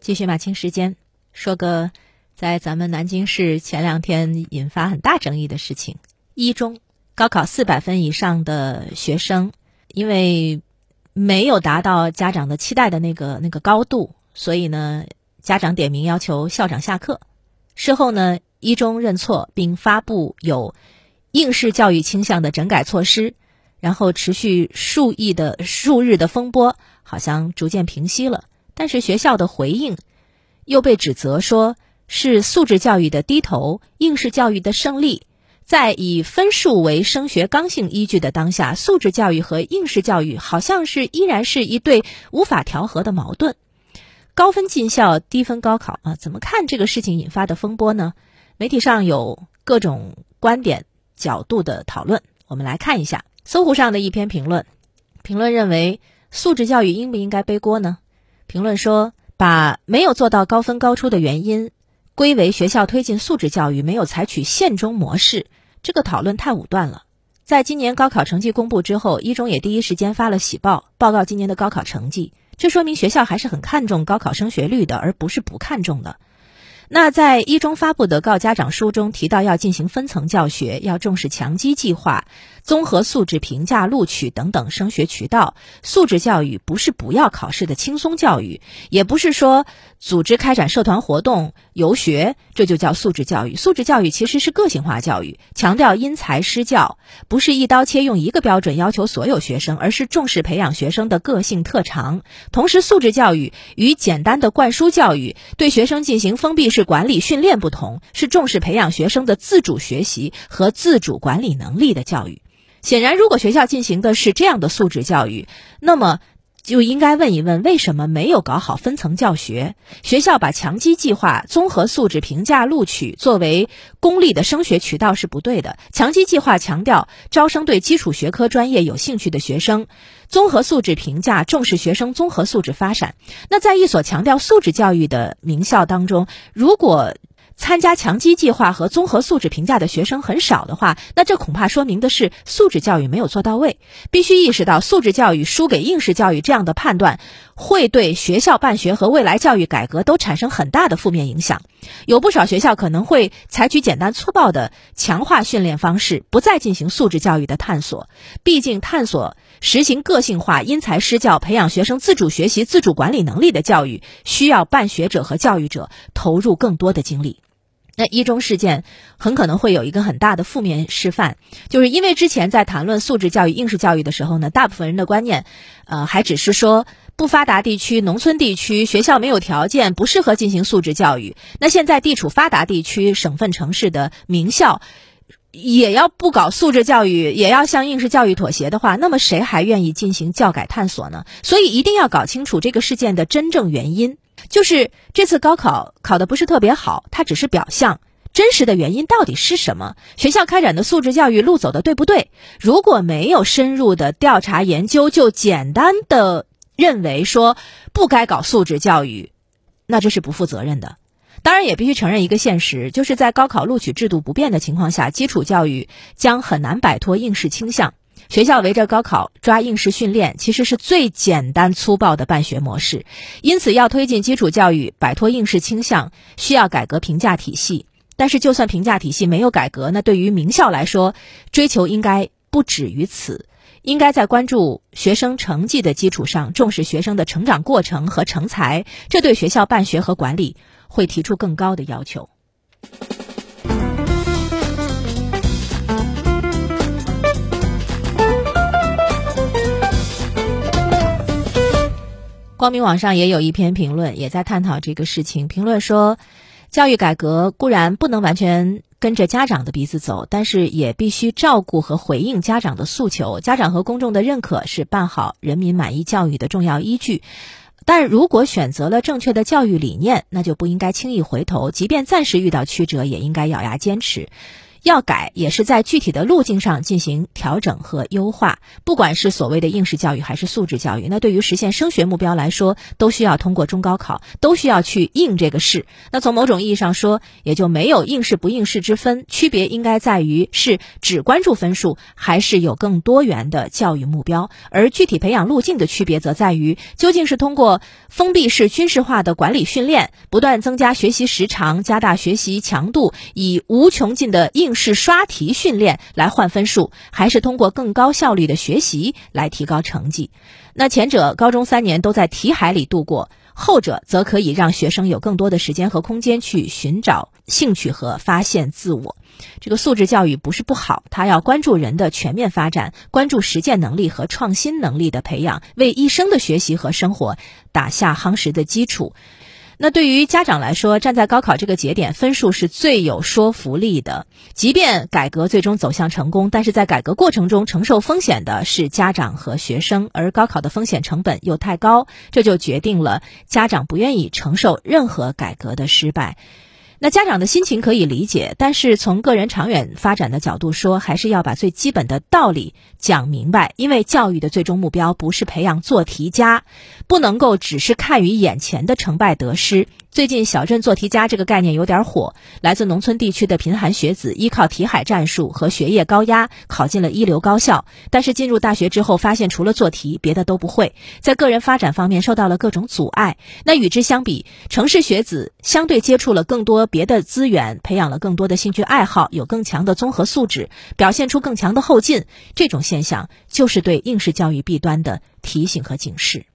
继续马清时间，说个在咱们南京市前两天引发很大争议的事情：一中高考四百分以上的学生，因为没有达到家长的期待的那个那个高度，所以呢，家长点名要求校长下课。事后呢，一中认错并发布有应试教育倾向的整改措施，然后持续数亿的数日的风波，好像逐渐平息了。但是学校的回应又被指责说是素质教育的低头，应试教育的胜利。在以分数为升学刚性依据的当下，素质教育和应试教育好像是依然是一对无法调和的矛盾。高分进校，低分高考啊，怎么看这个事情引发的风波呢？媒体上有各种观点角度的讨论，我们来看一下搜狐上的一篇评论。评论认为，素质教育应不应该背锅呢？评论说，把没有做到高分高出的原因归为学校推进素质教育没有采取县中模式，这个讨论太武断了。在今年高考成绩公布之后，一中也第一时间发了喜报，报告今年的高考成绩，这说明学校还是很看重高考升学率的，而不是不看重的。那在一中发布的告家长书中提到，要进行分层教学，要重视强基计划、综合素质评价、录取等等升学渠道。素质教育不是不要考试的轻松教育，也不是说组织开展社团活动、游学这就叫素质教育。素质教育其实是个性化教育，强调因材施教，不是一刀切用一个标准要求所有学生，而是重视培养学生的个性特长。同时，素质教育与简单的灌输教育对学生进行封闭式。管理训练不同，是重视培养学生的自主学习和自主管理能力的教育。显然，如果学校进行的是这样的素质教育，那么就应该问一问，为什么没有搞好分层教学？学校把强基计划、综合素质评价、录取作为公立的升学渠道是不对的。强基计划强调招生对基础学科专业有兴趣的学生。综合素质评价重视学生综合素质发展。那在一所强调素质教育的名校当中，如果参加强基计划和综合素质评价的学生很少的话，那这恐怕说明的是素质教育没有做到位。必须意识到，素质教育输给应试教育这样的判断，会对学校办学和未来教育改革都产生很大的负面影响。有不少学校可能会采取简单粗暴的强化训练方式，不再进行素质教育的探索。毕竟，探索。实行个性化、因材施教，培养学生自主学习、自主管理能力的教育，需要办学者和教育者投入更多的精力。那一中事件很可能会有一个很大的负面示范，就是因为之前在谈论素质教育、应试教育的时候呢，大部分人的观念，呃，还只是说不发达地区、农村地区学校没有条件，不适合进行素质教育。那现在地处发达地区、省份城市的名校。也要不搞素质教育，也要向应试教育妥协的话，那么谁还愿意进行教改探索呢？所以一定要搞清楚这个事件的真正原因，就是这次高考考的不是特别好，它只是表象，真实的原因到底是什么？学校开展的素质教育路走的对不对？如果没有深入的调查研究，就简单的认为说不该搞素质教育，那这是不负责任的。当然也必须承认一个现实，就是在高考录取制度不变的情况下，基础教育将很难摆脱应试倾向。学校围着高考抓应试训练，其实是最简单粗暴的办学模式。因此，要推进基础教育摆脱应试倾向，需要改革评价体系。但是，就算评价体系没有改革，那对于名校来说，追求应该不止于此。应该在关注学生成绩的基础上，重视学生的成长过程和成才。这对学校办学和管理。会提出更高的要求。光明网上也有一篇评论，也在探讨这个事情。评论说，教育改革固然不能完全跟着家长的鼻子走，但是也必须照顾和回应家长的诉求。家长和公众的认可是办好人民满意教育的重要依据。但如果选择了正确的教育理念，那就不应该轻易回头，即便暂时遇到曲折，也应该咬牙坚持。要改也是在具体的路径上进行调整和优化。不管是所谓的应试教育还是素质教育，那对于实现升学目标来说，都需要通过中高考，都需要去应这个试。那从某种意义上说，也就没有应试不应试之分，区别应该在于是只关注分数，还是有更多元的教育目标。而具体培养路径的区别，则在于究竟是通过封闭式军事化的管理训练，不断增加学习时长，加大学习强度，以无穷尽的应是刷题训练来换分数，还是通过更高效率的学习来提高成绩？那前者高中三年都在题海里度过，后者则可以让学生有更多的时间和空间去寻找兴趣和发现自我。这个素质教育不是不好，它要关注人的全面发展，关注实践能力和创新能力的培养，为一生的学习和生活打下夯实的基础。那对于家长来说，站在高考这个节点，分数是最有说服力的。即便改革最终走向成功，但是在改革过程中承受风险的是家长和学生，而高考的风险成本又太高，这就决定了家长不愿意承受任何改革的失败。那家长的心情可以理解，但是从个人长远发展的角度说，还是要把最基本的道理讲明白。因为教育的最终目标不是培养做题家，不能够只是看于眼前的成败得失。最近“小镇做题家”这个概念有点火，来自农村地区的贫寒学子依靠题海战术和学业高压考进了一流高校，但是进入大学之后发现除了做题别的都不会，在个人发展方面受到了各种阻碍。那与之相比，城市学子相对接触了更多别的资源，培养了更多的兴趣爱好，有更强的综合素质，表现出更强的后劲。这种现象就是对应试教育弊端的提醒和警示。